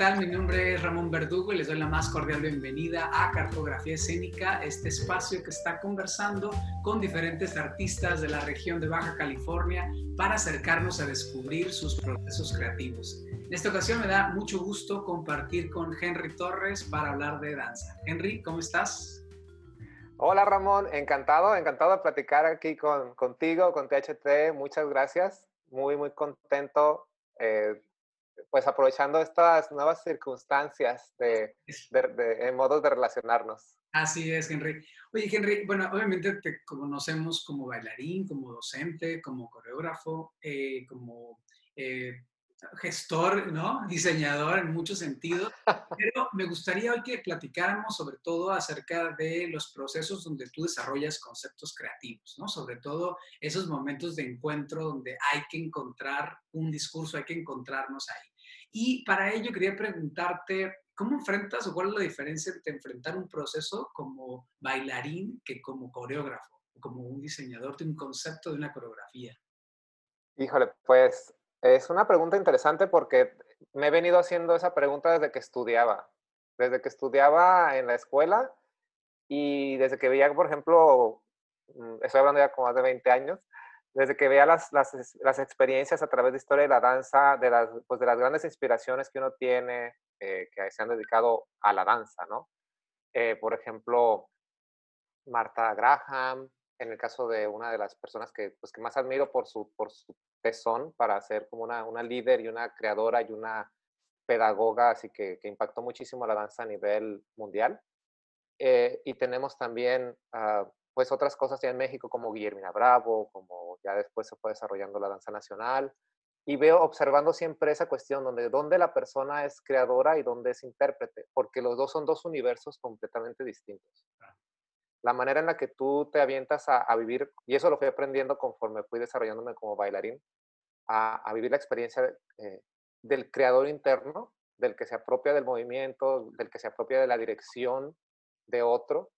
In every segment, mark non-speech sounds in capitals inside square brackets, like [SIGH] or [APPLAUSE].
Hola, ¿qué tal? Mi nombre es Ramón Verdugo y les doy la más cordial bienvenida a Cartografía Escénica, este espacio que está conversando con diferentes artistas de la región de Baja California para acercarnos a descubrir sus procesos creativos. En esta ocasión me da mucho gusto compartir con Henry Torres para hablar de danza. Henry, ¿cómo estás? Hola Ramón, encantado, encantado de platicar aquí con, contigo, con THT. Muchas gracias. Muy, muy contento eh, pues aprovechando estas nuevas circunstancias de, de, modos de relacionarnos. Así es, Henry. Oye, Henry, bueno, obviamente te conocemos como bailarín, como docente, como coreógrafo, eh, como eh, gestor, ¿no? Diseñador en muchos sentidos, [LAUGHS] pero me gustaría hoy que platicáramos sobre todo acerca de los procesos donde tú desarrollas conceptos creativos, ¿no? Sobre todo esos momentos de encuentro donde hay que encontrar un discurso, hay que encontrarnos ahí. Y para ello quería preguntarte, ¿cómo enfrentas o cuál es la diferencia entre enfrentar un proceso como bailarín que como coreógrafo, como un diseñador de un concepto de una coreografía? Híjole, pues es una pregunta interesante porque me he venido haciendo esa pregunta desde que estudiaba. Desde que estudiaba en la escuela y desde que veía, por ejemplo, mm, estoy hablando ya como más de 20 años, desde que veía las, las, las, experiencias a través de historia de la danza, de las, pues de las grandes inspiraciones que uno tiene, eh, que se han dedicado a la danza, ¿no? Eh, por ejemplo, Marta Graham, en el caso de una de las personas que, pues, que más admiro por su, por su tesón para ser como una, una líder y una creadora y una pedagoga, así que, que impactó muchísimo la danza a nivel mundial. Eh, y tenemos también pues otras cosas ya en México como Guillermina Bravo, como ya después se fue desarrollando la danza nacional. Y veo observando siempre esa cuestión donde dónde la persona es creadora y dónde es intérprete, porque los dos son dos universos completamente distintos. La manera en la que tú te avientas a, vivir, y eso lo fui aprendiendo conforme fui desarrollándome como bailarín, a, vivir la experiencia eh, del creador interno, del que se apropia del movimiento, del que se apropia de la dirección de otro,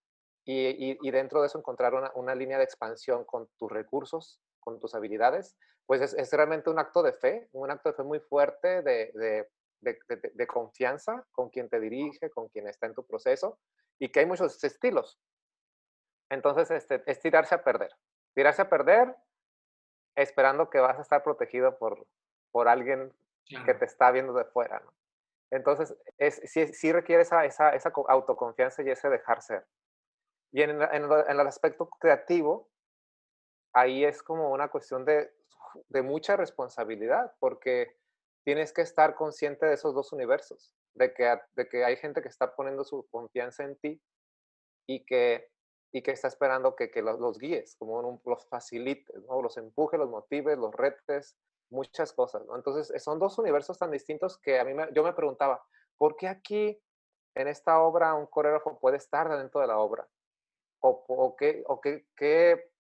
y, dentro de eso encontrar una, línea de expansión con tus recursos, con tus habilidades, pues es, realmente un acto de fe, un acto de fe muy fuerte, de, de, confianza con quien te dirige, con quien está en tu proceso, y que hay muchos estilos. Entonces, este, es tirarse a perder. Tirarse a perder esperando que vas a estar protegido por, por alguien que te está viendo de fuera. ¿no? Entonces, es, sí, sí requiere esa, esa, esa autoconfianza y ese dejar ser. Y en, el aspecto creativo, ahí es como una cuestión de, de, mucha responsabilidad, porque tienes que estar consciente de esos dos universos, de que, de que hay gente que está poniendo su confianza en ti y que, y que está esperando que, que los, los, guíes, como los facilites, ¿no? los empujes, los motives, los retes, muchas cosas. ¿no? Entonces, son dos universos tan distintos que a mí me, yo me preguntaba, ¿por qué aquí en esta obra un coreógrafo puede estar dentro de la obra? O, qué, qué,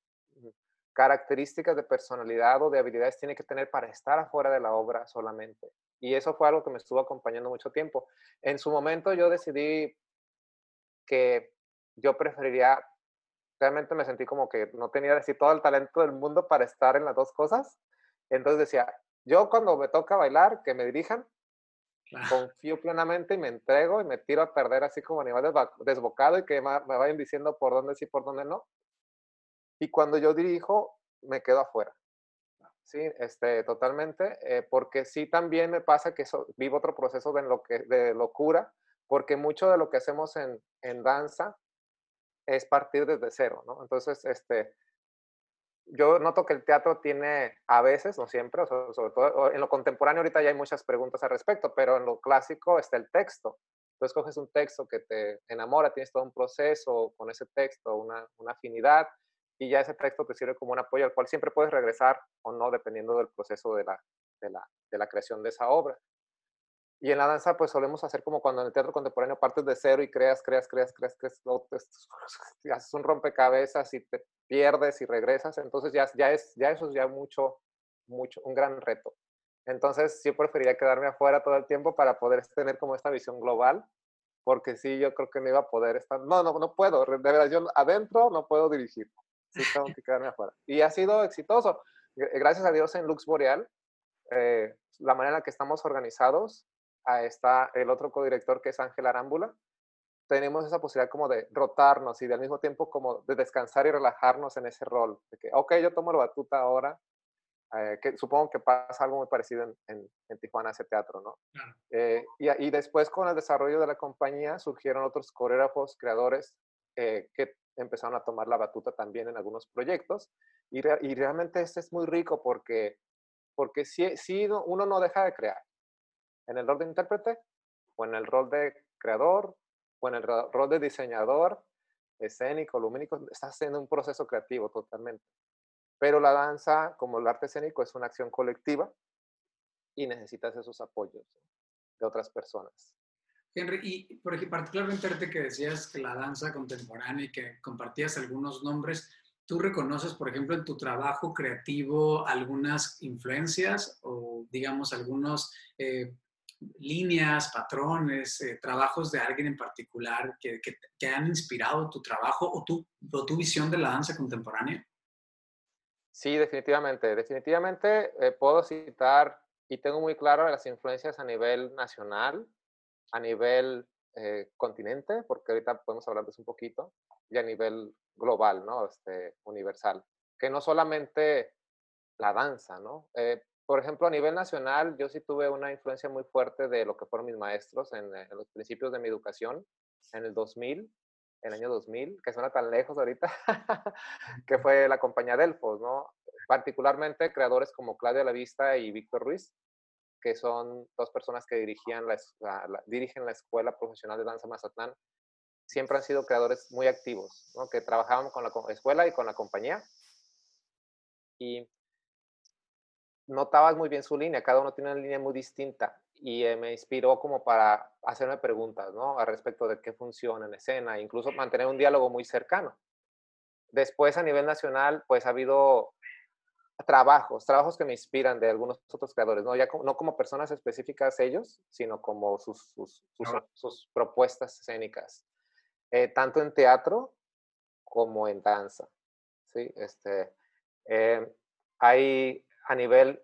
características de personalidad o de habilidades tiene que tener para estar afuera de la obra solamente. Y eso fue algo que me estuvo acompañando mucho tiempo. En su momento yo decidí que yo preferiría, realmente me sentí como que no tenía decir todo el talento del mundo para estar en las dos cosas. Entonces decía, yo cuando me toca bailar, que me dirijan, confío plenamente y me entrego y me tiro a perder así como animal desbocado y que me vayan diciendo por dónde sí, por dónde no. Y cuando yo dirijo, me quedo afuera. Sí, este, totalmente, eh, porque sí también me pasa que vivo otro proceso de, lo que, de locura, porque mucho de lo que hacemos en, en danza es partir desde cero, ¿no? Entonces, este, yo noto que el teatro tiene a veces, no siempre, sobre todo en lo contemporáneo ahorita ya hay muchas preguntas al respecto, pero en lo clásico está el texto. Tú escoges un texto que te enamora, tienes todo un proceso con ese texto, una, una afinidad, y ya ese texto te sirve como un apoyo al cual siempre puedes regresar o no, dependiendo del proceso de la, de la, de la creación de esa obra. Y en la danza, pues solemos hacer como cuando en el teatro contemporáneo partes de cero y creas, creas, creas, creas, creas, [LAUGHS] haces un rompecabezas y te pierdes y regresas. Entonces ya, ya, es, ya eso es ya mucho, mucho, un gran reto. Entonces yo preferiría quedarme afuera todo el tiempo para poder tener como esta visión global, porque sí, yo creo que no iba a poder estar, no, no, no puedo, de verdad, yo adentro no puedo dirigir, sí tengo que quedarme afuera. Y ha sido exitoso. Gracias a Dios en Lux Boreal, eh, la manera en la que estamos organizados, a esta, el otro codirector que es Ángel Arámbula, tenemos esa posibilidad como de rotarnos y de al mismo tiempo como de descansar y relajarnos en ese rol. De que, ok, yo tomo la batuta ahora, eh, que supongo que pasa algo muy parecido en, en, Tijuana, ese teatro, ¿no? Eh, y, y, después con el desarrollo de la compañía surgieron otros coreógrafos, creadores eh, que empezaron a tomar la batuta también en algunos proyectos. Y, y realmente este es muy rico porque, porque si, si uno no deja de crear en el rol de intérprete o en el rol de creador o en el rol de diseñador escénico, lumínico, está haciendo un proceso creativo totalmente. Pero la danza, como el arte escénico, es una acción colectiva y necesitas esos apoyos de otras personas. Henry, y por ejemplo, particularmente que decías que la danza contemporánea y que compartías algunos nombres, ¿tú reconoces, por ejemplo, en tu trabajo creativo algunas influencias o, digamos, algunos eh, líneas, patrones, eh, trabajos de alguien en particular que, que, han inspirado tu trabajo o tu, o tu visión de la danza contemporánea? Sí, definitivamente. Definitivamente eh, puedo citar y tengo muy claro las influencias a nivel nacional, a nivel eh, continente, porque ahorita podemos hablar de eso un poquito, y a nivel global, ¿no? Este, universal. Que no solamente la danza, ¿no? Por ejemplo, a nivel nacional, yo sí tuve una influencia muy fuerte de lo que fueron mis maestros en, en los principios de mi educación, en el 2000, el año 2000, que suena tan lejos ahorita, [LAUGHS] que fue la compañía Delfos, ¿no? Particularmente creadores como Claudia Lavista y Víctor Ruiz, que son dos personas que dirigían la, dirigen la Escuela Profesional de Danza Mazatlán, siempre han sido creadores muy activos, ¿no? que trabajaban con la escuela y con la compañía. Y notabas muy bien su línea, cada uno tiene una línea muy distinta y eh, me inspiró como para hacerme preguntas, ¿no? Al respecto de qué funciona en escena, incluso mantener un diálogo muy cercano. Después, a nivel nacional, pues ha habido trabajos, trabajos que me inspiran de algunos otros creadores, no, ya no como personas específicas ellos, sino como sus, sus, sus, propuestas escénicas, eh, tanto en teatro como en danza. ¿sí? Este, eh, hay a nivel,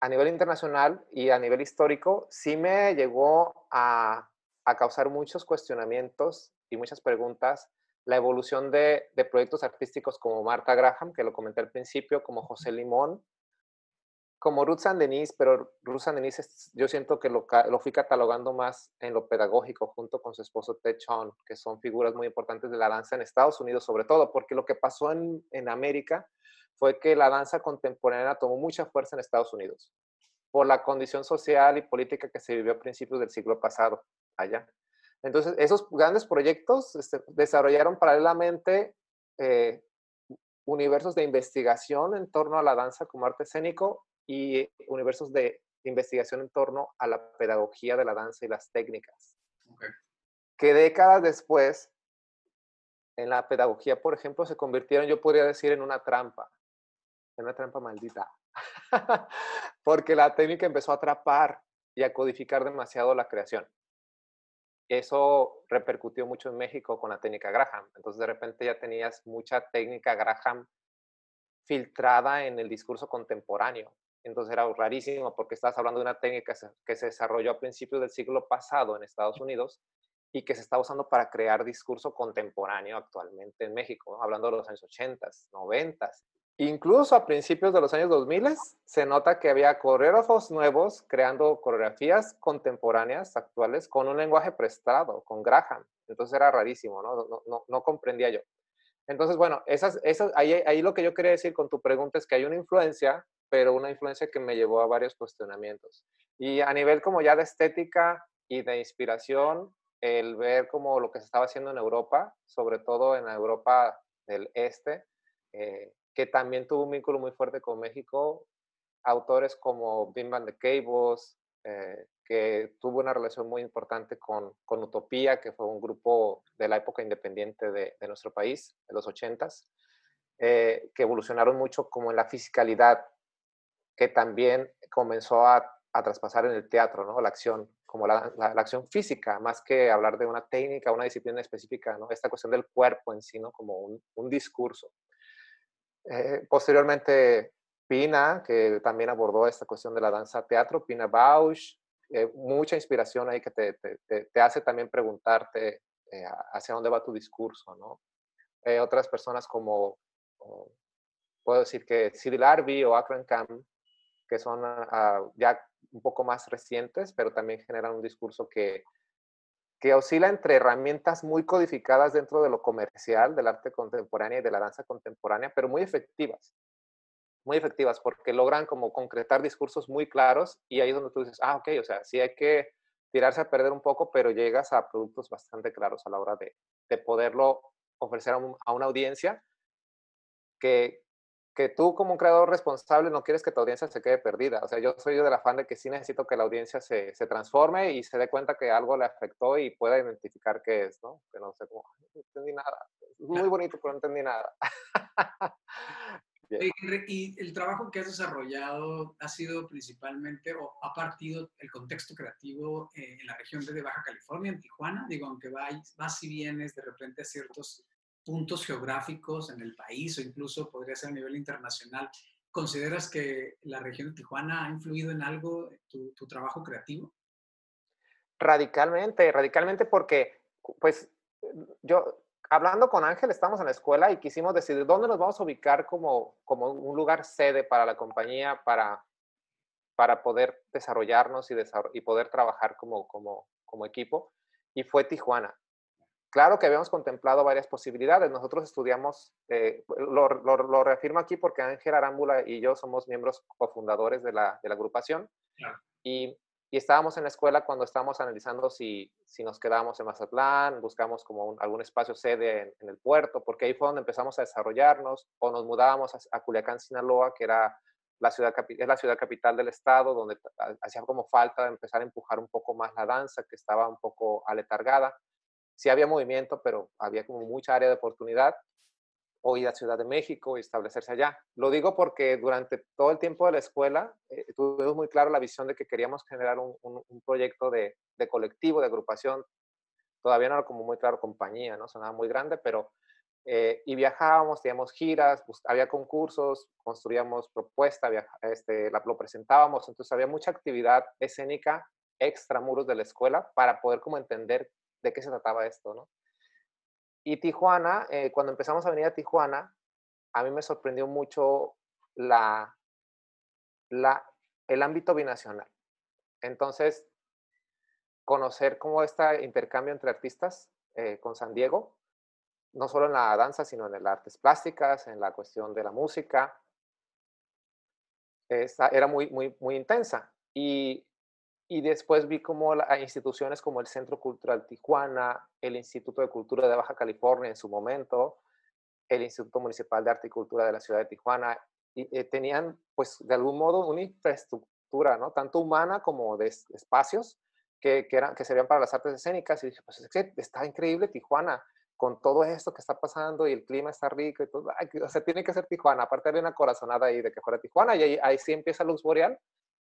a nivel internacional y a nivel histórico, sí me llegó a, a causar muchos cuestionamientos y muchas preguntas la evolución de, de, proyectos artísticos como Marta Graham, que lo comenté al principio, como José Limón, como Ruth San Denis, pero Ruth San Denis yo siento que lo, lo, fui catalogando más en lo pedagógico junto con su esposo Ted Chon, que son figuras muy importantes de la danza en Estados Unidos sobre todo, porque lo que pasó en, en América fue que la danza contemporánea tomó mucha fuerza en Estados Unidos por la condición social y política que se vivió a principios del siglo pasado allá. Entonces, esos grandes proyectos este, desarrollaron paralelamente eh, universos de investigación en torno a la danza como arte escénico y universos de investigación en torno a la pedagogía de la danza y las técnicas. Que décadas después, en la pedagogía, por ejemplo, se convirtieron, yo podría decir, en una trampa, en una trampa maldita, [LAUGHS] porque la técnica empezó a atrapar y a codificar demasiado la creación eso repercutió mucho en México con la técnica Graham. Entonces de repente ya tenías mucha técnica Graham filtrada en el discurso contemporáneo. Entonces era rarísimo porque estás hablando de una técnica que se desarrolló a principios del siglo pasado en Estados Unidos y que se está usando para crear discurso contemporáneo actualmente en México, hablando de los años 80, 90. Incluso a principios de los años 2000 se nota que había coreógrafos nuevos creando coreografías contemporáneas actuales con un lenguaje prestado, con Graham. Entonces era rarísimo, ¿no? No, no, comprendía yo. Entonces, bueno, esas, esas, ahí, ahí lo que yo quería decir con tu pregunta es que hay una influencia, pero una influencia que me llevó a varios cuestionamientos. Y a nivel como ya de estética y de inspiración, el ver como lo que se estaba haciendo en Europa, sobre todo en Europa del Este, eh, que también tuvo un vínculo muy fuerte con México, autores como Bim Van de Cables, eh, que tuvo una relación muy importante con, con, Utopía, que fue un grupo de la época independiente de, nuestro país, de los ochentas, eh, que evolucionaron mucho como en la fisicalidad, que también comenzó a, a traspasar en el teatro, ¿no? La acción, como la, la, acción física, más que hablar de una técnica, una disciplina específica, ¿no? Esta cuestión del cuerpo en sí, ¿no? Como un, un discurso. Eh, posteriormente, Pina, que también abordó esta cuestión de la danza teatro, Pina Bausch, eh, mucha inspiración ahí que te, te, te hace también preguntarte eh, hacia dónde va tu discurso, ¿no? otras personas como, puedo decir que Cyril Arby o Akron Camp, que son ah, ya un poco más recientes, pero también generan un discurso que, que oscila entre herramientas muy codificadas dentro de lo comercial, del arte contemporáneo y de la danza contemporánea, pero muy efectivas. Muy efectivas porque logran como concretar discursos muy claros y ahí es donde tú dices, ah, ok, o sea, sí hay que tirarse a perder un poco, pero llegas a productos bastante claros a la hora de, de poderlo ofrecer a, a, una audiencia que, que tú como un creador responsable no quieres que tu audiencia se quede perdida. O sea, yo soy del afán de que sí necesito que la audiencia se, se transforme y se dé cuenta que algo le afectó y pueda identificar qué es, ¿no? Que no sé cómo, no entendí nada. Es muy bonito, pero no entendí nada. [LAUGHS] y el trabajo que has desarrollado ha sido principalmente o ha partido el contexto creativo eh, en la región de Baja California, en Tijuana. Digo, aunque vas, vas y vienes de repente a ciertos puntos geográficos en el país o incluso podría ser a nivel internacional, ¿consideras que la región de Tijuana ha influido en algo tu, trabajo creativo? Radicalmente, radicalmente porque, pues, yo, hablando con Ángel, estamos en la escuela y quisimos decidir dónde nos vamos a ubicar como, como un lugar sede para la compañía, para, para poder desarrollarnos y, poder trabajar como, como equipo. Y fue Tijuana. Claro que habíamos contemplado varias posibilidades. Nosotros estudiamos, eh, lo, lo, reafirmo aquí porque Ángel Arámbula y yo somos miembros cofundadores de la, de la agrupación. Y, y, estábamos en la escuela cuando estábamos analizando si, si nos quedábamos en Mazatlán, buscamos como algún espacio sede en, el puerto, porque ahí fue donde empezamos a desarrollarnos, o nos mudábamos a, a Culiacán, Sinaloa, que era la ciudad, es la ciudad capital del estado, donde hacía como falta empezar a empujar un poco más la danza, que estaba un poco aletargada sí había movimiento, pero había como mucha área de oportunidad o ir a Ciudad de México y establecerse allá. Lo digo porque durante todo el tiempo de la escuela eh, tuvimos muy claro la visión de que queríamos generar un, proyecto de, colectivo, de agrupación. Todavía no era como muy claro compañía, ¿no? Sonaba muy grande, pero... Eh, y viajábamos, teníamos giras, había concursos, construíamos propuestas, este, lo presentábamos, entonces había mucha actividad escénica extra muros de la escuela para poder como entender de qué se trataba esto, ¿no? Y Tijuana, eh, cuando empezamos a venir a Tijuana, a mí me sorprendió mucho la, la, el ámbito binacional. Entonces, conocer cómo este intercambio entre artistas eh, con San Diego, no solo en la danza, sino en las artes plásticas, en la cuestión de la música, era muy, muy, muy intensa. Y y después vi como instituciones como el Centro Cultural Tijuana, el Instituto de Cultura de Baja California en su momento, el Instituto Municipal de Arte y Cultura de la Ciudad de Tijuana, y, eh, tenían pues de algún modo una infraestructura, ¿no? Tanto humana como de espacios que, que, eran, que servían para las artes escénicas. Y dije, pues es que está increíble Tijuana con todo esto que está pasando y el clima está rico y todo. o sea, tiene que ser Tijuana. Aparte había una corazonada ahí de que fuera Tijuana y ahí, ahí sí empieza Luz Boreal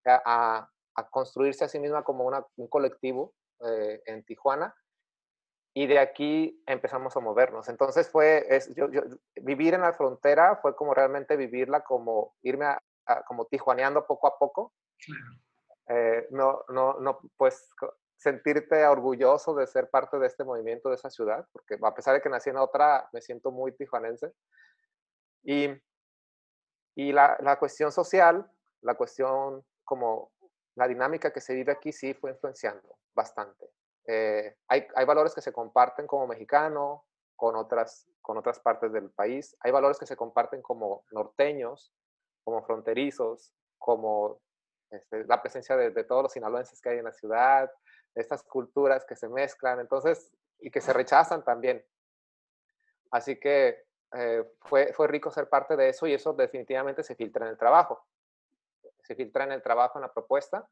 a construirse a sí misma como una, un colectivo eh, en Tijuana. Y de aquí empezamos a movernos. Entonces fue, es, yo, vivir en la frontera fue como realmente vivirla, como irme a, como tijuaneando poco a poco. Eh, no, no, no, pues sentirte orgulloso de ser parte de este movimiento de esa ciudad, porque a pesar de que nací en otra, me siento muy tijuanense. Y, y la, la cuestión social, la cuestión como la dinámica que se vive aquí sí fue influenciando bastante. Eh, hay, hay, valores que se comparten como mexicano con otras, con otras partes del país. Hay valores que se comparten como norteños, como fronterizos, como este, la presencia de, todos los sinaloenses que hay en la ciudad, estas culturas que se mezclan, entonces, y que se rechazan también. Así que eh, fue, fue rico ser parte de eso y eso definitivamente se filtra en el trabajo se filtra en el trabajo, en la propuesta,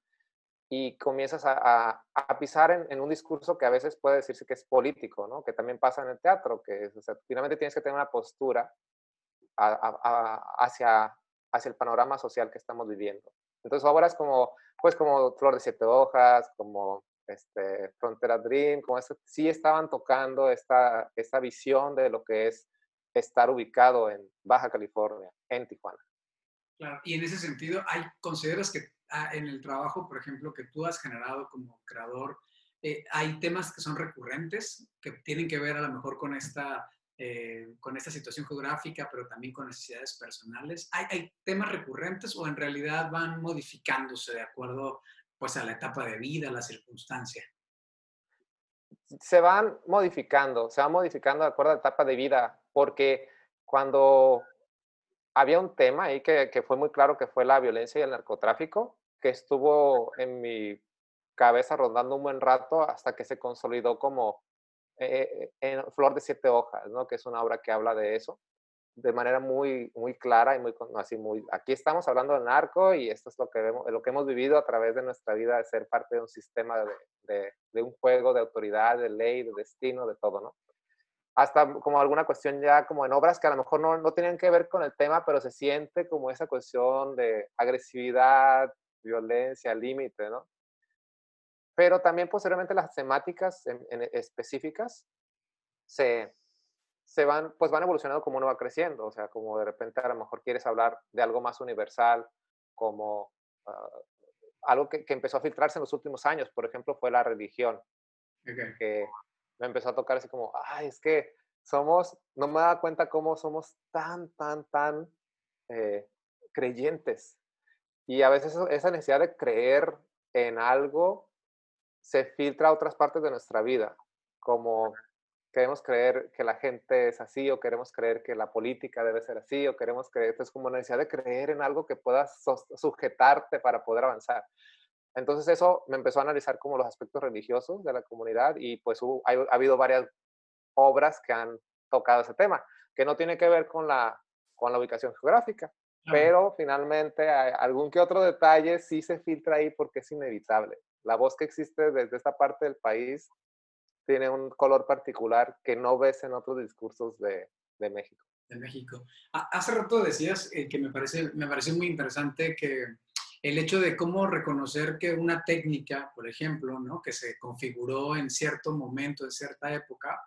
y comienzas a, pisar en, un discurso que a veces puede decirse que es político, ¿no? que también pasa en el teatro, que finalmente tienes que tener una postura hacia, hacia el panorama social que estamos viviendo. Entonces, obras como, pues, como Flor de Siete Hojas, como este, Frontera Dream, como eso, sí estaban tocando esta, esta visión de lo que es estar ubicado en Baja California, en Tijuana. Claro. Y en ese sentido, ¿hay, ¿consideras que ah, en el trabajo, por ejemplo, que tú has generado como creador, eh, hay temas que son recurrentes, que tienen que ver a lo mejor con esta, eh, con esta situación geográfica, pero también con necesidades personales? ¿Hay, ¿Hay, temas recurrentes o en realidad van modificándose de acuerdo pues, a la etapa de vida, a la circunstancia? Se van modificando, se van modificando de acuerdo a la etapa de vida, porque cuando había un tema ahí que, fue muy claro que fue la violencia y el narcotráfico, que estuvo en mi cabeza rondando un buen rato hasta que se consolidó como eh, en Flor de Siete Hojas, ¿no? que es una obra que habla de eso de manera muy, muy clara y muy así muy aquí estamos hablando de narco y esto es lo que vemos, lo que hemos vivido a través de nuestra vida de ser parte de un sistema de, de, de un juego de autoridad, de ley, de destino, de todo, ¿no? Hasta como alguna cuestión ya como en obras que a lo mejor no, no tienen que ver con el tema, pero se siente como esa cuestión de agresividad, violencia, límite, ¿no? Pero también posteriormente las temáticas en, en específicas se, se van, pues van evolucionando como uno va creciendo, o sea, como de repente a lo mejor quieres hablar de algo más universal, como uh, algo que, que, empezó a filtrarse en los últimos años, por ejemplo, fue la religión, okay. que me empezó a tocar así como, ay, es que somos, no me da cuenta cómo somos tan, tan, tan eh, creyentes. Y a veces esa necesidad de creer en algo se filtra a otras partes de nuestra vida, como queremos creer que la gente es así o queremos creer que la política debe ser así o queremos creer, es como necesidad de creer en algo que pueda sujetarte para poder avanzar. Entonces eso me empezó a analizar como los aspectos religiosos de la comunidad y pues hubo, ha, ha, habido varias obras que han tocado ese tema, que no tiene que ver con la, con la ubicación geográfica, ah. pero finalmente hay algún que otro detalle sí se filtra ahí porque es inevitable. La voz que existe desde esta parte del país tiene un color particular que no ves en otros discursos de, de México. De México. Hace rato decías eh, que me, parece, me pareció muy interesante que el hecho de cómo reconocer que una técnica, por ejemplo, ¿no? que se configuró en cierto momento, en cierta época,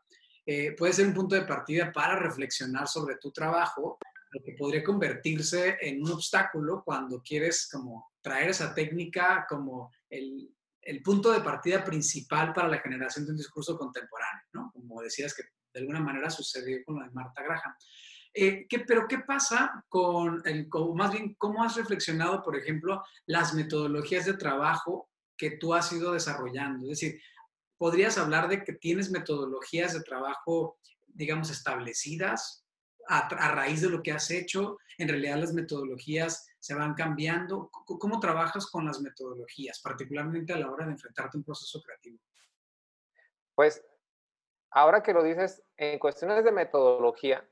eh, puede ser un punto de partida para reflexionar sobre tu trabajo, lo que podría convertirse en un obstáculo cuando quieres como traer esa técnica como el, el punto de partida principal para la generación de un discurso contemporáneo, ¿no? Como decías que de alguna manera sucedió con lo de Marta Graham. Eh, ¿qué, pero ¿qué pasa con, el, con, más bien, cómo has reflexionado, por ejemplo, las metodologías de trabajo que tú has ido desarrollando? Es decir, ¿podrías hablar de que tienes metodologías de trabajo, digamos, establecidas a, a raíz de lo que has hecho? En realidad las metodologías se van cambiando. ¿Cómo trabajas con las metodologías, particularmente a la hora de enfrentarte a un proceso creativo? Pues, ahora que lo dices, en cuestiones de metodología,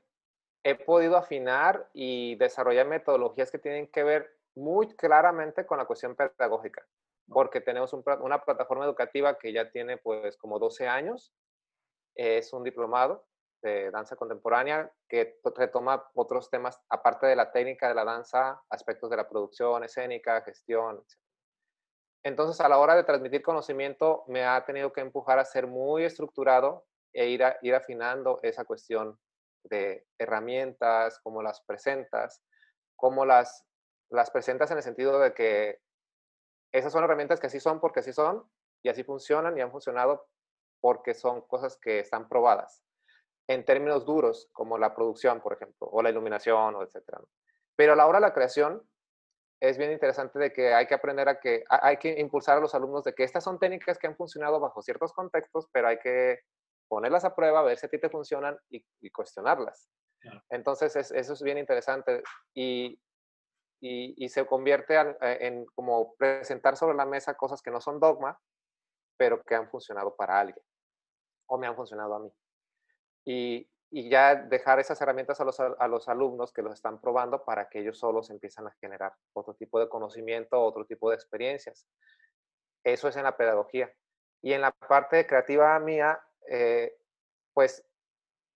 he podido afinar y desarrollar metodologías que tienen que ver muy claramente con la cuestión pedagógica, porque tenemos un, una plataforma educativa que ya tiene pues como 12 años, es un diplomado de danza contemporánea que retoma otros temas aparte de la técnica de la danza, aspectos de la producción escénica, gestión, etc. Entonces, a la hora de transmitir conocimiento, me ha tenido que empujar a ser muy estructurado e ir, a, ir afinando esa cuestión de herramientas, cómo las presentas, cómo las, las presentas en el sentido de que esas son herramientas que así son porque así son y así funcionan y han funcionado porque son cosas que están probadas en términos duros, como la producción, por ejemplo, o la iluminación, o etcétera. Pero a la hora de la creación, es bien interesante de que hay que aprender a que hay que impulsar a los alumnos de que estas son técnicas que han funcionado bajo ciertos contextos, pero hay que ponerlas a prueba, ver si a ti te funcionan y, y cuestionarlas. Claro. Entonces, es, eso es bien interesante y, y, y se convierte en, eh, en, como presentar sobre la mesa cosas que no son dogma, pero que han funcionado para alguien o me han funcionado a mí. Y, y ya dejar esas herramientas a los, a los alumnos que los están probando para que ellos solos empiezan a generar otro tipo de conocimiento, otro tipo de experiencias. Eso es en la pedagogía. Y en la parte creativa mía, eh, pues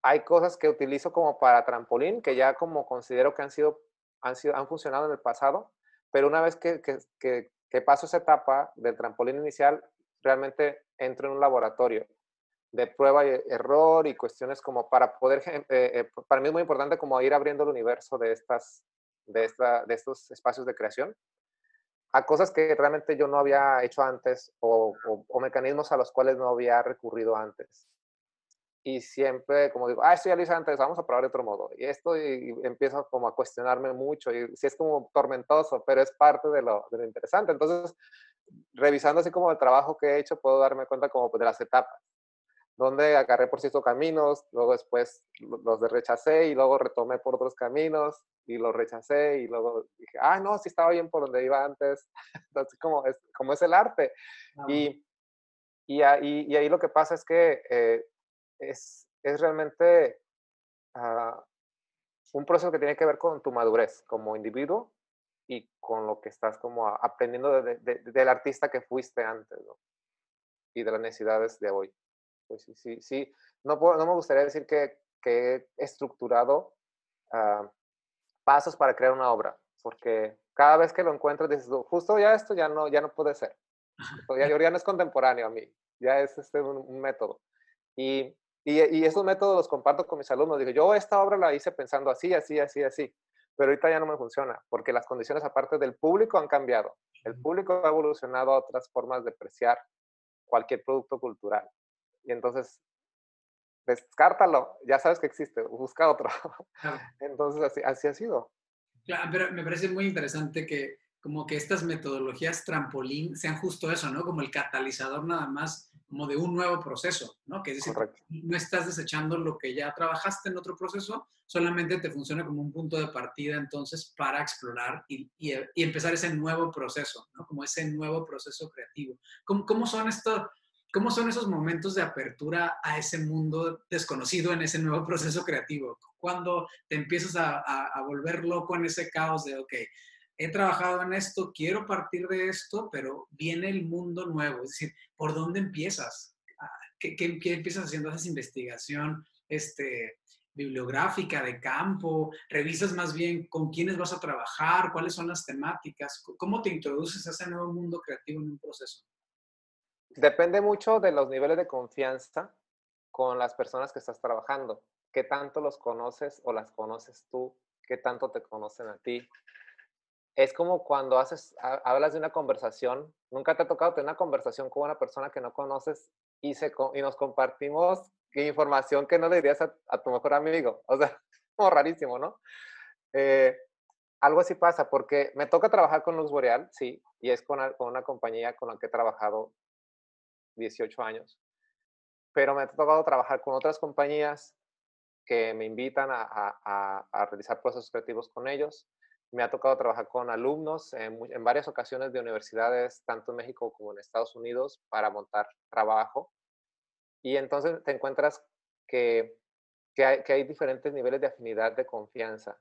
hay cosas que utilizo como para trampolín, que ya como considero que han sido, han sido, han funcionado en el pasado, pero una vez que, que, que, paso esa etapa del trampolín inicial, realmente entro en un laboratorio de prueba y error y cuestiones como para poder, eh, eh, para mí es muy importante como ir abriendo el universo de estas de, esta, de estos espacios de creación a cosas que realmente yo no había hecho antes o, mecanismos a los cuales no había recurrido antes. Y siempre, como digo, ah, esto ya lo hice antes, vamos a probar de otro modo. Y esto y, empiezo como a cuestionarme mucho y si es como tormentoso, pero es parte de lo, de lo interesante. Entonces, revisando así como el trabajo que he hecho, puedo darme cuenta como de las etapas donde agarré por ciertos caminos, luego después los rechacé y luego retomé por otros caminos y los rechacé y luego dije, ah, no, sí estaba bien por donde iba antes. [LAUGHS] Entonces, como es, como es el arte. Y, y, ahí, y, ahí, lo que pasa es que eh, es, es realmente ah, un proceso que tiene que ver con tu madurez como individuo y con lo que estás como aprendiendo del artista que fuiste antes ¿no? y de las necesidades de hoy. Pues sí, sí, sí. No, no me gustaría decir que, que he estructurado ah, pasos para crear una obra, porque cada vez que lo encuentro dices, justo ya esto ya no, ya no puede ser. Ya, ya no es contemporáneo a mí, ya es este, un, método. Y, y, y, esos métodos los comparto con mis alumnos. Digo, yo esta obra la hice pensando así, así, así, así, pero ahorita ya no me funciona, porque las condiciones aparte del público han cambiado. El público ha evolucionado a otras formas de apreciar cualquier producto cultural. Y entonces, descártalo, ya sabes que existe, busca otro. [LAUGHS] Entonces, así, así ha sido. Claro, pero me parece muy interesante que como que estas metodologías trampolín sean justo eso, ¿no? Como el catalizador nada más, como de un nuevo proceso, ¿no? Que es decir, no estás desechando lo que ya trabajaste en otro proceso, solamente te funciona como un punto de partida entonces para explorar y, y, y empezar ese nuevo proceso, ¿no? Como ese nuevo proceso creativo. ¿Cómo, cómo son estos, ¿Cómo son esos momentos de apertura a ese mundo desconocido en ese nuevo proceso creativo? Cuando te empiezas a, volver loco en ese caos de, ok, he trabajado en esto, quiero partir de esto, pero viene el mundo nuevo. Es decir, ¿por dónde empiezas? Ah, ¿Qué, empiezas haciendo? ¿Haces investigación este, bibliográfica de campo? ¿Revisas más bien con quiénes vas a trabajar? ¿Cuáles son las temáticas? ¿Cómo te introduces a ese nuevo mundo creativo en un proceso? Depende mucho de los niveles de confianza con las personas que estás trabajando. ¿Qué tanto los conoces o las conoces tú? ¿Qué tanto te conocen a ti? Es como cuando haces, hablas de una conversación, nunca te ha tocado tener una conversación con una persona que no conoces y, se, y nos compartimos información que no le dirías a, tu mejor amigo. O sea, [LAUGHS] como rarísimo, ¿no? Eh, algo así pasa porque me toca trabajar con Luz Boreal, sí, y es con, con, una compañía con la que he trabajado 18 años. Pero me ha tocado trabajar con otras compañías que me invitan a, realizar procesos creativos con ellos. Me ha tocado trabajar con alumnos en, varias ocasiones de universidades, tanto en México como en Estados Unidos, para montar trabajo. Y entonces te encuentras que, hay, que hay diferentes niveles de afinidad, de confianza,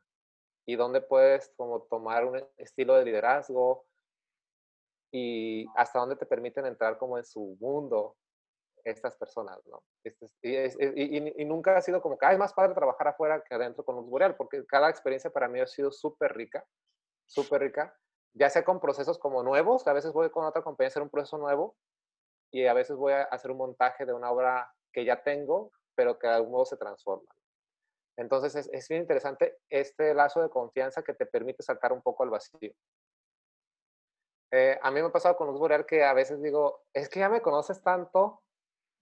y donde puedes como tomar un estilo de liderazgo, y hasta dónde te permiten entrar como en su mundo estas personas, ¿no? Este y, nunca ha sido como que es más padre trabajar afuera que adentro con Luz Boreal, porque cada experiencia para mí ha sido súper rica, súper rica, ya sea con procesos como nuevos, a veces voy con otra compañía a hacer un proceso nuevo y a veces voy a hacer un montaje de una obra que ya tengo, pero que de algún modo se transforma. Entonces es, es interesante este lazo de confianza que te permite saltar un poco al vacío. Eh, a mí me ha pasado con Luz Boreal que a veces digo, es que ya me conoces tanto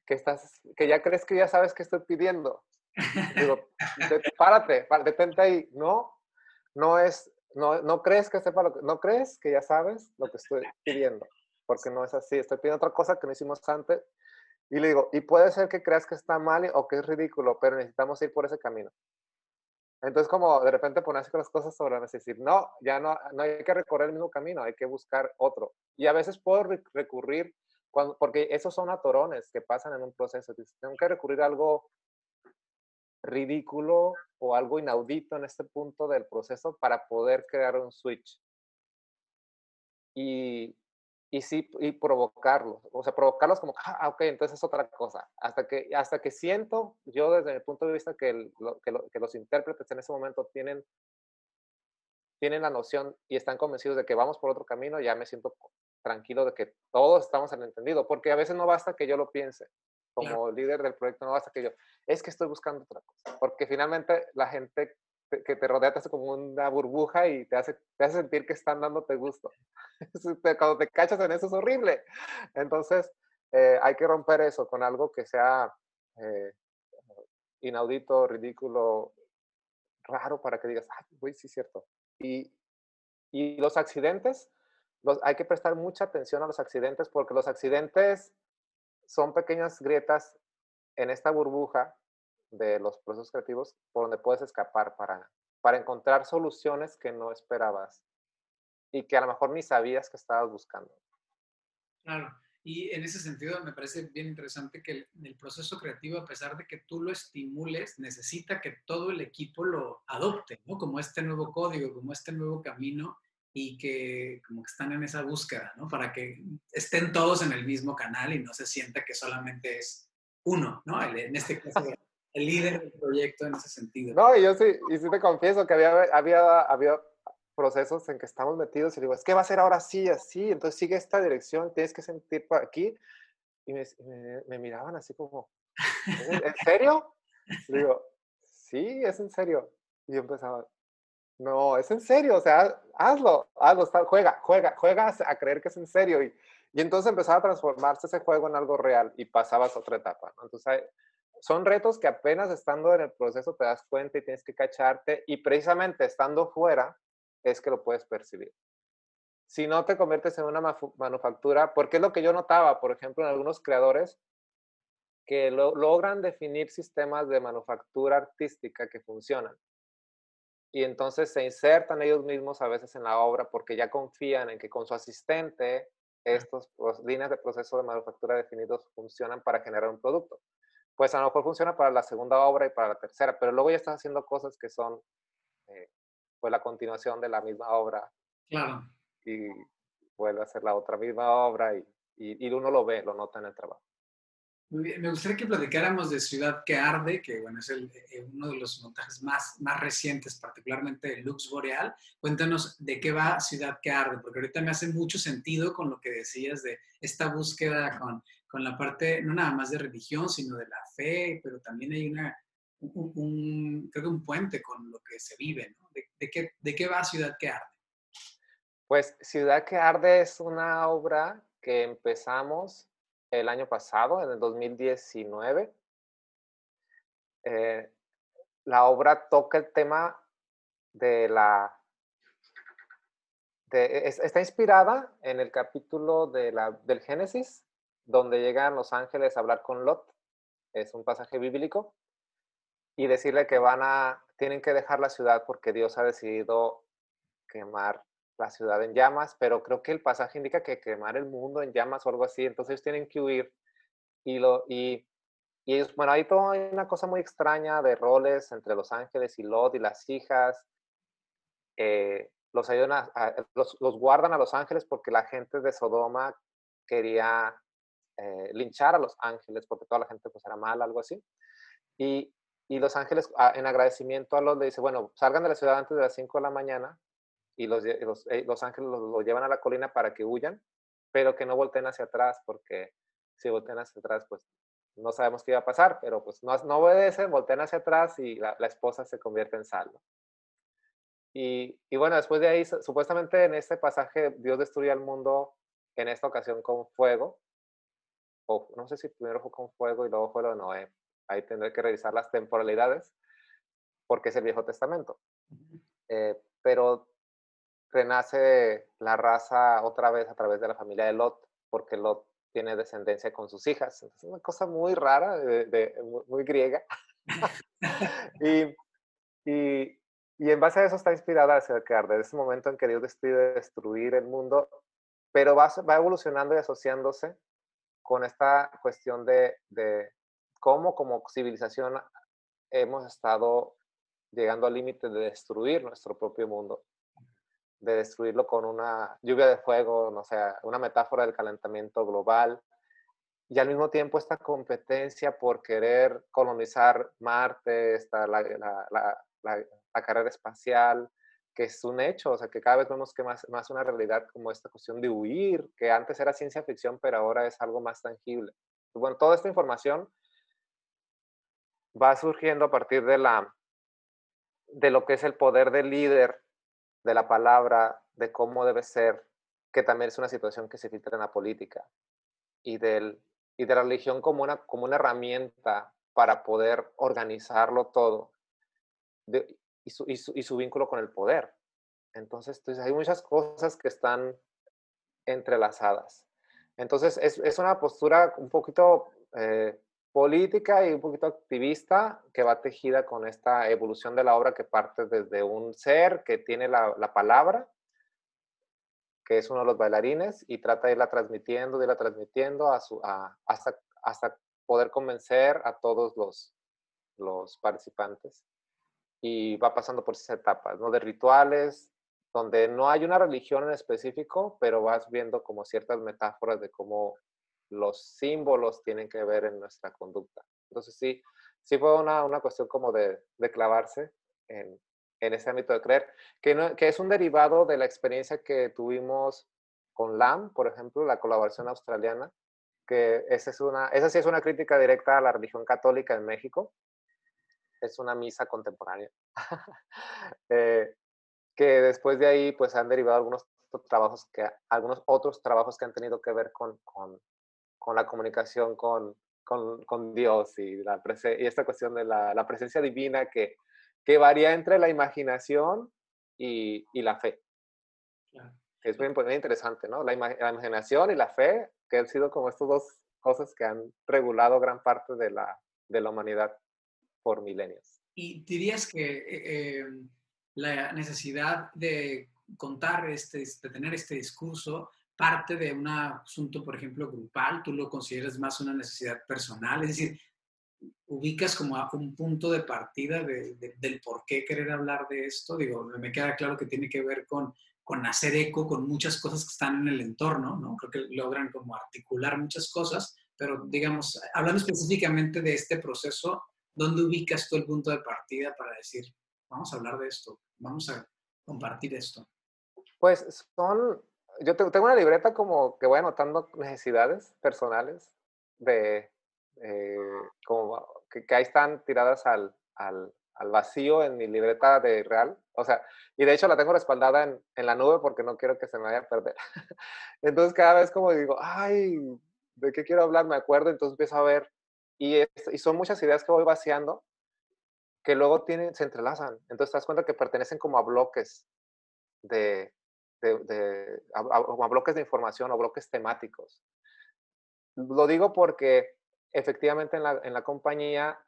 que, estás, que ya crees que ya sabes qué estoy pidiendo. Digo, párate, detente ahí. No, no es, no, no crees que sepa lo que, no crees que ya sabes lo que estoy pidiendo, porque no es así. Estoy pidiendo otra cosa que no hicimos antes. Y le digo, y puede ser que creas que está mal o que es ridículo, pero necesitamos ir por ese camino. Entonces, como de repente ponerse las cosas sobre la decir, no, ya no, no hay que recorrer el mismo camino, hay que buscar otro. Y a veces puedo recurrir, cuando, porque esos son atorones que pasan en un proceso. Tengo que recurrir algo ridículo o algo inaudito en este punto del proceso para poder crear un switch. Y, y sí, y provocarlos, o sea, provocarlos como, ah, ok, entonces es otra cosa, hasta que, hasta que siento yo desde mi punto de vista que, que, los intérpretes en ese momento tienen, tienen la noción y están convencidos de que vamos por otro camino, ya me siento tranquilo de que todos estamos en el entendido, porque a veces no basta que yo lo piense, como líder del proyecto, no basta que yo, es que estoy buscando otra cosa, porque finalmente la gente que te rodea, te hace como una burbuja y te hace, te hace sentir que están dándote gusto. [LAUGHS] Cuando te cachas en eso es horrible. Entonces, eh, hay que romper eso con algo que sea eh, inaudito, ridículo, raro para que digas, ah, güey, sí es cierto. Y, y los accidentes, los, hay que prestar mucha atención a los accidentes porque los accidentes son pequeñas grietas en esta burbuja de los procesos creativos por donde puedes escapar para, para encontrar soluciones que no esperabas y que a lo mejor ni sabías que estabas buscando. Claro. Y en ese sentido me parece bien interesante que el, proceso creativo, a pesar de que tú lo estimules, necesita que todo el equipo lo adopte, ¿no? Como este nuevo código, como este nuevo camino y que como que están en esa búsqueda, ¿no? Para que estén todos en el mismo canal y no se sienta que solamente es uno, ¿no? en este caso, el líder del proyecto en ese sentido. No, y yo sí, y sí te confieso que había, había, había procesos en que estamos metidos y digo, es que va a ser ahora sí, así, entonces sigue esta dirección, tienes que sentir por aquí. Y me, me, miraban así como, ¿en serio? digo, sí, es en serio. Y yo empezaba, no, es en serio, o sea, hazlo, hazlo, juega, juega, juega a creer que es en serio. Y, y entonces empezaba a transformarse ese juego en algo real y pasabas otra etapa. Entonces, son retos que apenas estando en el proceso te das cuenta y tienes que cacharte y precisamente estando fuera es que lo puedes percibir. Si no te conviertes en una manufactura, porque es lo que yo notaba, por ejemplo, en algunos creadores que logran definir sistemas de manufactura artística que funcionan. Y entonces se insertan ellos mismos a veces en la obra porque ya confían en que con su asistente estas líneas de proceso de manufactura definidos funcionan para generar un producto. Pues a lo mejor funciona para la segunda obra y para la tercera, pero luego ya estás haciendo cosas que son eh, pues la continuación de la misma obra. Claro. Y vuelve a ser la otra misma obra y, y, uno lo ve, lo nota en el trabajo. Me gustaría que platicáramos de Ciudad que Arde, que bueno, es el, eh, uno de los montajes más, más recientes, particularmente el Lux Boreal. Cuéntanos de qué va Ciudad que Arde, porque ahorita me hace mucho sentido con lo que decías de esta búsqueda con, con la parte, no nada más de religión, sino de la fe, pero también hay una, un, creo que un puente con lo que se vive, ¿no? ¿De, qué, ¿De qué va Ciudad que Arde? Pues Ciudad que Arde es una obra que empezamos el año pasado, en el 2019. Eh, la obra toca el tema de la... Está inspirada en el capítulo de la, del Génesis, donde llegan los ángeles a hablar con Lot. Es un pasaje bíblico. Y decirle que van a, tienen que dejar la ciudad porque Dios ha decidido quemar la ciudad en llamas, pero creo que el pasaje indica que quemar el mundo en llamas o algo así, entonces tienen que huir. Y, lo, y, y ellos, bueno, hay una cosa muy extraña de roles entre los ángeles y Lot y las hijas. Eh, los, ayudan los, los, guardan a los ángeles porque la gente de Sodoma quería eh, linchar a los ángeles porque toda la gente pues era mala, algo así. Y, y los ángeles, ah, en agradecimiento a Lot, le dice, bueno, salgan de la ciudad antes de las 5 de la mañana y los, los, eh, los ángeles los, llevan a la colina para que huyan, pero que no volteen hacia atrás, porque si voltean hacia atrás, pues no sabemos qué iba a pasar, pero pues no, no obedecen, voltean hacia atrás y la, la esposa se convierte en salvo. Y, y, bueno, después de ahí, supuestamente en este pasaje, Dios destruye al mundo en esta ocasión con fuego, o no sé si primero fue con fuego y luego fue lo de Noé. Ahí tendré que revisar las temporalidades, porque es el Viejo Testamento. Eh, pero renace la raza otra vez a través de la familia de Lot, porque Lot tiene descendencia con sus hijas. Es una cosa muy rara, de, muy, griega. [LAUGHS] y, y, y, en base a eso está inspirada hacia desde ese momento en que Dios decide destruir el mundo, pero va, va evolucionando y asociándose con esta cuestión de, de cómo como civilización hemos estado llegando al límite de destruir nuestro propio mundo de destruirlo con una lluvia de fuego, no sé, una metáfora del calentamiento global, y al mismo tiempo esta competencia por querer colonizar Marte, esta, la, la, la, carrera espacial, que es un hecho, o sea, que cada vez vemos que más, más una realidad como esta cuestión de huir, que antes era ciencia ficción, pero ahora es algo más tangible. Bueno, toda esta información va surgiendo a partir de la de lo que es el poder del líder, de la palabra, de cómo debe ser, que también es una situación que se filtra en la política, y, del, y de la religión como una, como una herramienta para poder organizarlo todo, y, su, y, su, vínculo con el poder. Entonces, entonces, hay muchas cosas que están entrelazadas. Entonces, es, es una postura un poquito eh, política y un poquito activista que va tejida con esta evolución de la obra que parte desde un ser que tiene la, la palabra, que es uno de los bailarines, y trata de irla transmitiendo, de irla transmitiendo a su, a, hasta, hasta poder convencer a todos los, los participantes. Y va pasando por esas etapas, ¿no? De rituales, donde no hay una religión en específico, pero vas viendo como ciertas metáforas de cómo los símbolos tienen que ver en nuestra conducta. Entonces sí, sí fue una, una cuestión como de, de clavarse en, en, ese ámbito de creer, que, que es un derivado de la experiencia que tuvimos con LAM, por ejemplo, la colaboración australiana, que esa, es una, esa sí es una crítica directa a la religión católica en México. Es una misa contemporánea. [LAUGHS] eh, que después de ahí pues han derivado algunos trabajos que algunos otros trabajos que han tenido que ver con, con, con la comunicación con, con, Dios y, la y esta cuestión de la, la presencia divina que, que, varía entre la imaginación y, y la fe. Es muy, muy, interesante, ¿no? La, imaginación y la fe, que han sido como estas dos cosas que han regulado gran parte de la, de la humanidad por milenios. ¿Y dirías que eh, em, la necesidad de contar, este, de tener este discurso, parte de un asunto, por ejemplo, grupal, tú lo consideras más una necesidad personal, es decir, ubicas como un punto de partida del por qué querer hablar de esto. Digo, me queda claro que tiene que ver con, con hacer eco con muchas cosas que están en el entorno, ¿no? Creo que logran como articular muchas cosas, pero digamos, hablando específicamente de este proceso, ¿dónde ubicas tú el punto de partida para decir, vamos a hablar de esto, vamos a compartir esto? Pues son yo tengo una libreta como que voy anotando necesidades personales de, eh, como que, ahí están tiradas al, al, al, vacío en mi libreta de real. O sea, y de hecho la tengo respaldada en, en la nube porque no quiero que se me vaya a perder. [LAUGHS] entonces cada vez como digo, ay, ¿de qué quiero hablar? Me acuerdo, entonces empiezo a ver. Y, y son muchas ideas que voy vaciando que luego tienen, se entrelazan. Entonces te das cuenta que pertenecen como a bloques de, de, a, bloques de información o bloques temáticos. Lo digo porque efectivamente en la, en la compañía,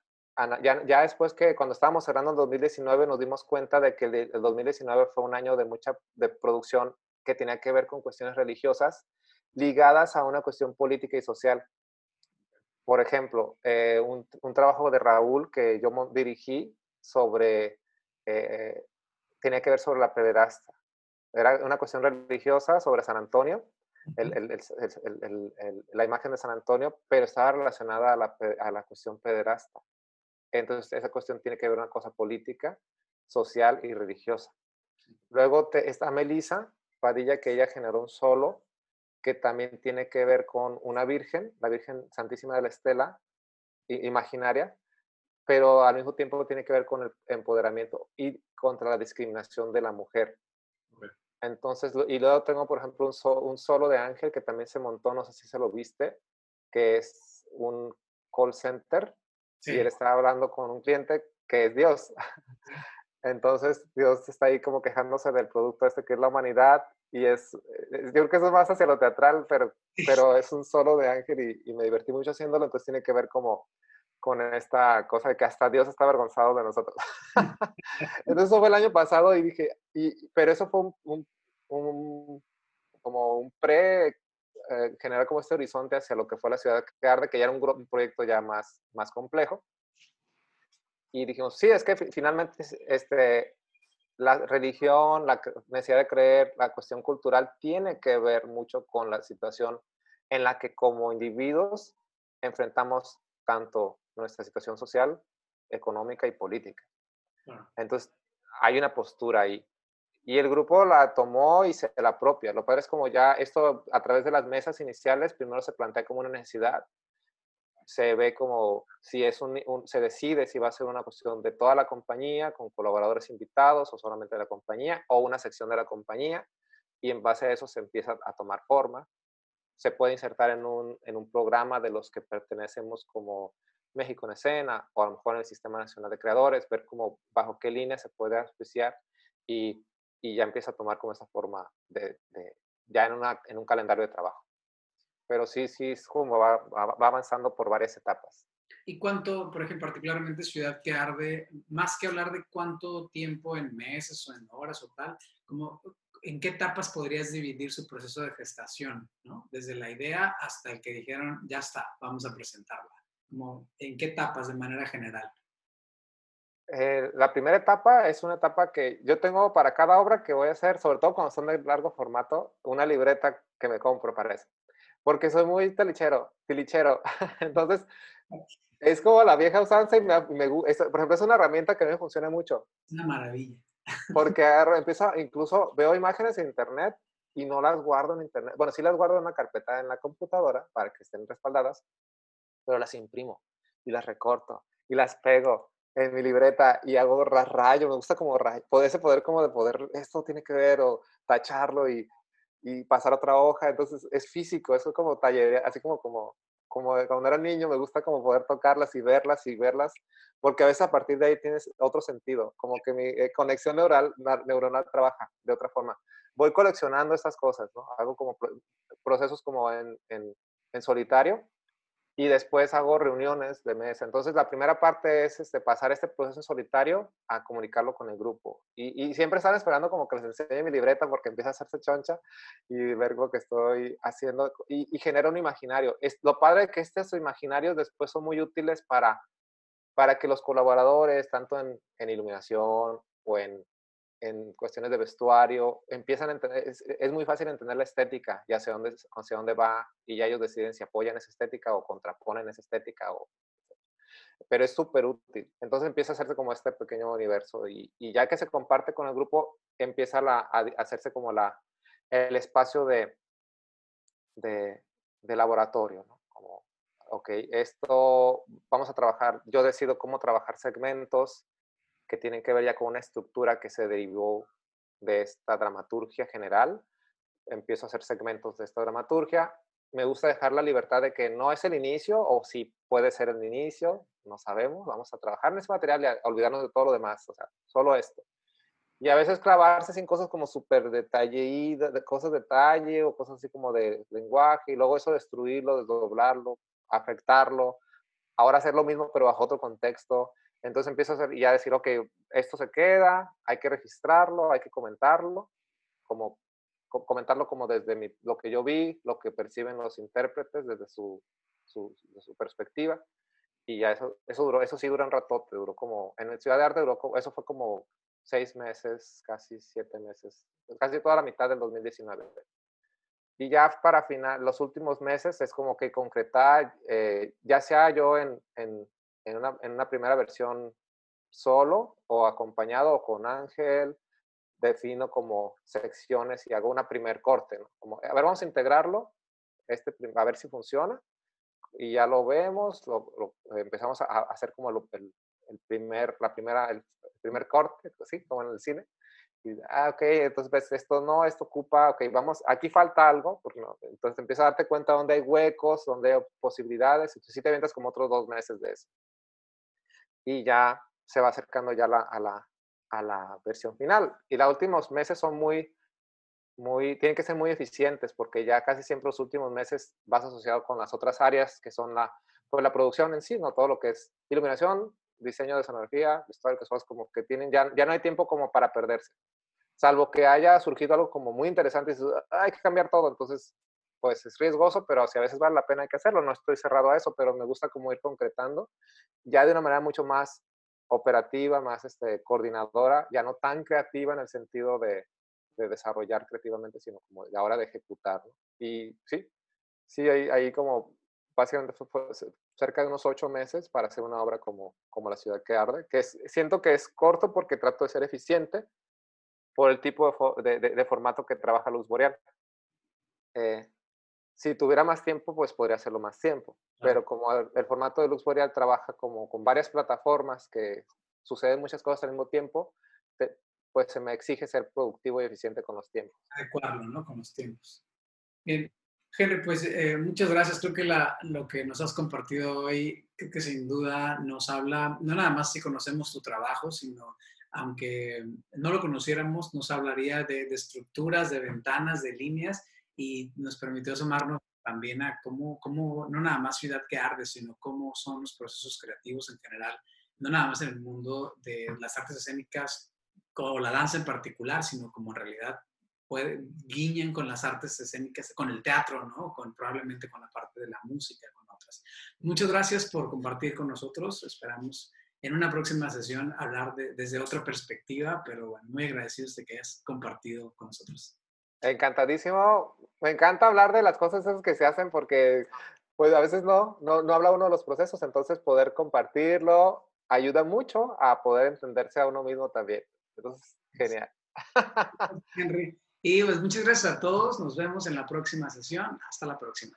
ya, ya, después que cuando estábamos cerrando el 2019 nos dimos cuenta de que el, 2019 fue un año de mucha de producción que tenía que ver con cuestiones religiosas ligadas a una cuestión política y social. Por ejemplo, eh, un, un, trabajo de Raúl que yo dirigí sobre, eh, tenía que ver sobre la pederasta era una cuestión religiosa sobre San Antonio, la imagen de San Antonio, pero estaba relacionada a la, a la, cuestión pederasta. Entonces, esa cuestión tiene que ver una cosa política, social y religiosa. Luego está Melisa Padilla, que ella generó un solo que también tiene que ver con una virgen, la Virgen Santísima de la Estela, imaginaria, pero al mismo tiempo tiene que ver con el empoderamiento y contra la discriminación de la mujer. Entonces, y luego tengo, por ejemplo, un, solo de Ángel que también se montó, no sé si se lo viste, que es un call center y él está hablando con un cliente que es Dios. [LAUGHS] Entonces, Dios está ahí como quejándose del producto este que es la humanidad y es, eh, yo creo que eso es más hacia lo teatral, pero, pero es un solo de Ángel y, y me divertí mucho haciéndolo, entonces tiene que ver como con esta cosa de que hasta Dios está avergonzado de nosotros. [LAUGHS] [LAUGHS] Entonces eso fue el año pasado y dije, y, pero eso fue un, un, como un pre, eh, generar como este horizonte hacia lo que fue la ciudad que arde, que ya era un, un, proyecto ya más, más complejo. Y dijimos, sí, es que finalmente este, la religión, la necesidad de creer, la cuestión cultural tiene que ver mucho con la situación en la que como individuos enfrentamos tanto nuestra situación social, económica y política. Entonces, hay una postura ahí. Y el grupo la tomó y se la apropia. Lo padre es como ya esto a través de las mesas iniciales, primero se plantea como una necesidad. se ve como si es un, se decide si va a ser una cuestión de toda la compañía, con colaboradores invitados o solamente de la compañía, o una sección de la compañía, y en base a eso se empieza a tomar forma. Se puede insertar en un, en un programa de los que pertenecemos como México en escena, o a lo mejor en el Sistema Nacional de Creadores, ver cómo, bajo qué línea se puede auspiciar y, y ya empieza a tomar como esa forma de, de ya en, una, en un calendario de trabajo pero sí, sí, es como va, va, avanzando por varias etapas. ¿Y cuánto, por ejemplo, particularmente Ciudad que Arde, más que hablar de cuánto tiempo en meses o en horas o tal, como en qué etapas podrías dividir su proceso de gestación, ¿no? Desde la idea hasta el que dijeron, ya está, vamos a presentarla. Como, ¿En qué etapas de manera general? Eh, la primera etapa es una etapa que yo tengo para cada obra que voy a hacer, sobre todo cuando son de largo formato, una libreta que me compro para eso porque soy muy tilichero, tilichero. [LAUGHS] Entonces, es como la vieja usanza y me, me por ejemplo, es una herramienta que a mí me funciona mucho. Una maravilla. Porque empiezo, incluso veo imágenes en internet y no las guardo en internet. Bueno, sí las guardo en una carpeta en la computadora para que estén respaldadas, pero las imprimo y las recorto y las pego en mi libreta y hago rayo, me gusta como rayo, ese poder como de poder, esto tiene que ver o tacharlo y y pasar otra hoja, entonces es físico, eso es como taller, así como, como, como cuando era niño me gusta como poder tocarlas y verlas y verlas, porque a veces a partir de ahí tienes otro sentido, como que mi eh, conexión neural, neuronal trabaja de otra forma. Voy coleccionando estas cosas, ¿no? Hago como procesos como en, en, en solitario y después hago reuniones de mesa. Entonces, la primera parte es este, pasar este proceso solitario a comunicarlo con el grupo. Y, y, siempre están esperando como que les enseñe mi libreta porque empieza a hacerse choncha y ver lo que estoy haciendo y, y genera un imaginario. Es, lo padre es que estos imaginarios después son muy útiles para, para que los colaboradores, tanto en, en iluminación o en en cuestiones de vestuario, empiezan a entender, es, muy fácil entender la estética y hacia dónde, hacia dónde va, y ya ellos deciden si apoyan esa estética o contraponen esa estética, o, pero es súper útil. Entonces empieza a hacerse como este pequeño universo, y, y ya que se comparte con el grupo, empieza a, hacerse como la, el espacio de, de, de laboratorio, ¿no? Como, ok, esto vamos a trabajar, yo decido cómo trabajar segmentos, que tienen que ver ya con una estructura que se derivó de esta dramaturgia general. Empiezo a hacer segmentos de esta dramaturgia. Me gusta dejar la libertad de que no es el inicio o si puede ser el inicio, no sabemos. Vamos a trabajar en ese material y a olvidarnos de todo lo demás, o sea, solo esto. Y a veces clavarse sin cosas como súper detalle, de cosas de detalle o cosas así como de lenguaje y luego eso destruirlo, desdoblarlo, afectarlo. Ahora hacer lo mismo pero bajo otro contexto. Entonces empiezo a ya decir, ok, esto se queda, hay que registrarlo, hay que comentarlo, como comentarlo como desde mi, lo que yo vi, lo que perciben los intérpretes desde su, su, su perspectiva. Y ya eso, eso duró, eso sí dura un ratote, duró como, en Ciudad de Arte duró, eso fue como seis meses, casi siete meses, casi toda la mitad del 2019. Y ya para final, los últimos meses es como que concretar, eh, ya sea yo en, en en una, en una primera versión solo o acompañado o con Ángel, defino como secciones y hago una primer corte, ¿no? Como, a ver, vamos a integrarlo, este, a ver si funciona, y ya lo vemos, lo, empezamos a, hacer como el, el, primer, la primera, el, primer corte, así como en el cine, y, ah, ok, entonces ves, esto no, esto ocupa, ok, vamos, aquí falta algo, porque no, entonces empiezas a darte cuenta dónde hay huecos, dónde hay posibilidades, entonces sí te avientas como otros dos meses de eso y ya se va acercando ya la, a, la, a la versión final. Y los últimos meses son muy, muy, tienen que ser muy eficientes porque ya casi siempre los últimos meses vas asociado con las otras áreas que son la, pues la producción en sí, ¿no? Todo lo que es iluminación, diseño de escenografía, vestuario, que son como que tienen, ya, ya no hay tiempo como para perderse. Salvo que haya surgido algo como muy interesante y hay que cambiar todo, entonces pues es riesgoso, pero si a veces vale la pena hay que hacerlo. No estoy cerrado a eso, pero me gusta como ir concretando ya de una manera mucho más operativa, más este, coordinadora, ya no tan creativa en el sentido de, de desarrollar creativamente, sino como de ahora de ejecutar. Y sí, sí, ahí, ahí como básicamente fue, cerca de unos ocho meses para hacer una obra como, como La ciudad que arde, que siento que es corto porque trato de ser eficiente por el tipo de, de, de, formato que trabaja Luz Boreal. Eh, si tuviera más tiempo, pues podría hacerlo más tiempo. Pero como el, formato de Lux Boreal trabaja como con varias plataformas que suceden muchas cosas al mismo tiempo, pues se me exige ser productivo y eficiente con los tiempos. Adecuarlo, ¿no? Con los tiempos. Bien. Henry, pues eh, muchas gracias. Creo que la, lo que nos has compartido hoy, creo que sin duda nos habla, no nada más si conocemos tu trabajo, sino aunque no lo conociéramos, nos hablaría de, de estructuras, de ventanas, de líneas y nos permitió asomarnos también a cómo, cómo, no nada más Ciudad que Arde, sino cómo son los procesos creativos en general, no nada más en el mundo de las artes escénicas o la danza en particular, sino como en realidad puede, guiñan con las artes escénicas, con el teatro, ¿no? Con, probablemente con la parte de la música, con otras. Muchas gracias por compartir con nosotros. Esperamos en una próxima sesión hablar de, desde otra perspectiva, pero bueno, muy agradecidos de que hayas compartido con nosotros. Encantadísimo. Me encanta hablar de las cosas que se hacen porque pues a veces no, no, no habla uno de los procesos, entonces poder compartirlo ayuda mucho a poder entenderse a uno mismo también. Entonces, genial. Henry. Y pues muchas gracias a todos. Nos vemos en la próxima sesión. Hasta la próxima.